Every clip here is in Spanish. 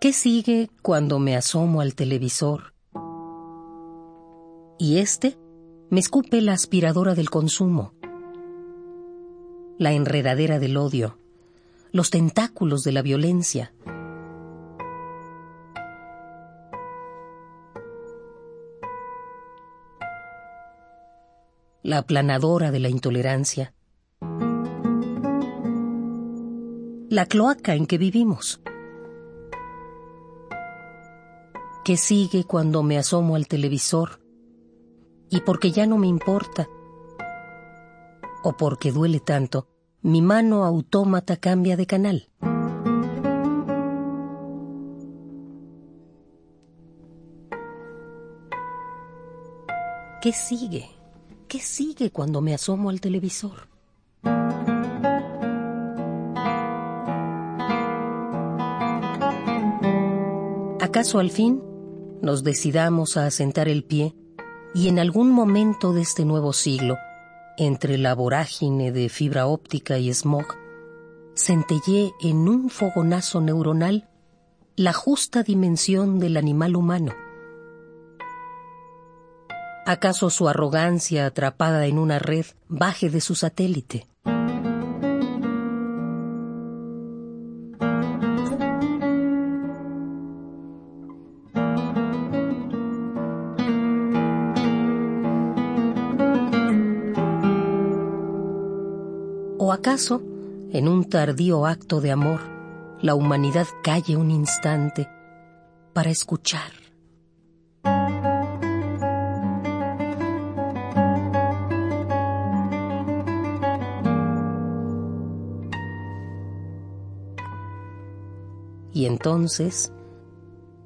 ¿Qué sigue cuando me asomo al televisor? Y este me escupe la aspiradora del consumo, la enredadera del odio, los tentáculos de la violencia. La aplanadora de la intolerancia. La cloaca en que vivimos. ¿Qué sigue cuando me asomo al televisor? Y porque ya no me importa, o porque duele tanto, mi mano autómata cambia de canal. ¿Qué sigue? ¿Qué sigue cuando me asomo al televisor? ¿Acaso al fin nos decidamos a asentar el pie y en algún momento de este nuevo siglo, entre la vorágine de fibra óptica y smog, centellé en un fogonazo neuronal la justa dimensión del animal humano. ¿Acaso su arrogancia atrapada en una red baje de su satélite? ¿O acaso, en un tardío acto de amor, la humanidad calle un instante para escuchar? Y entonces,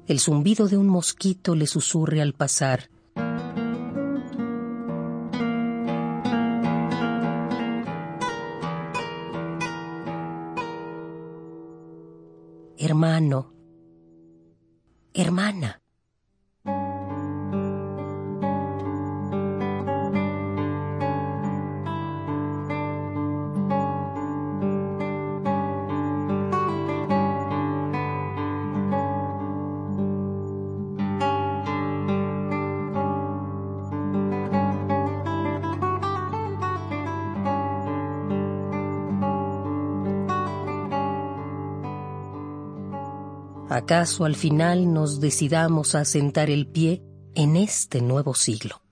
el zumbido de un mosquito le susurre al pasar, hermano, hermana. ¿Acaso al final nos decidamos a sentar el pie en este nuevo siglo?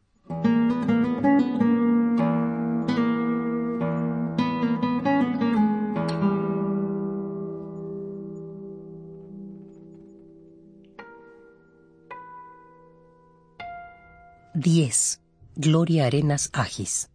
Diez. Gloria Arenas Agis.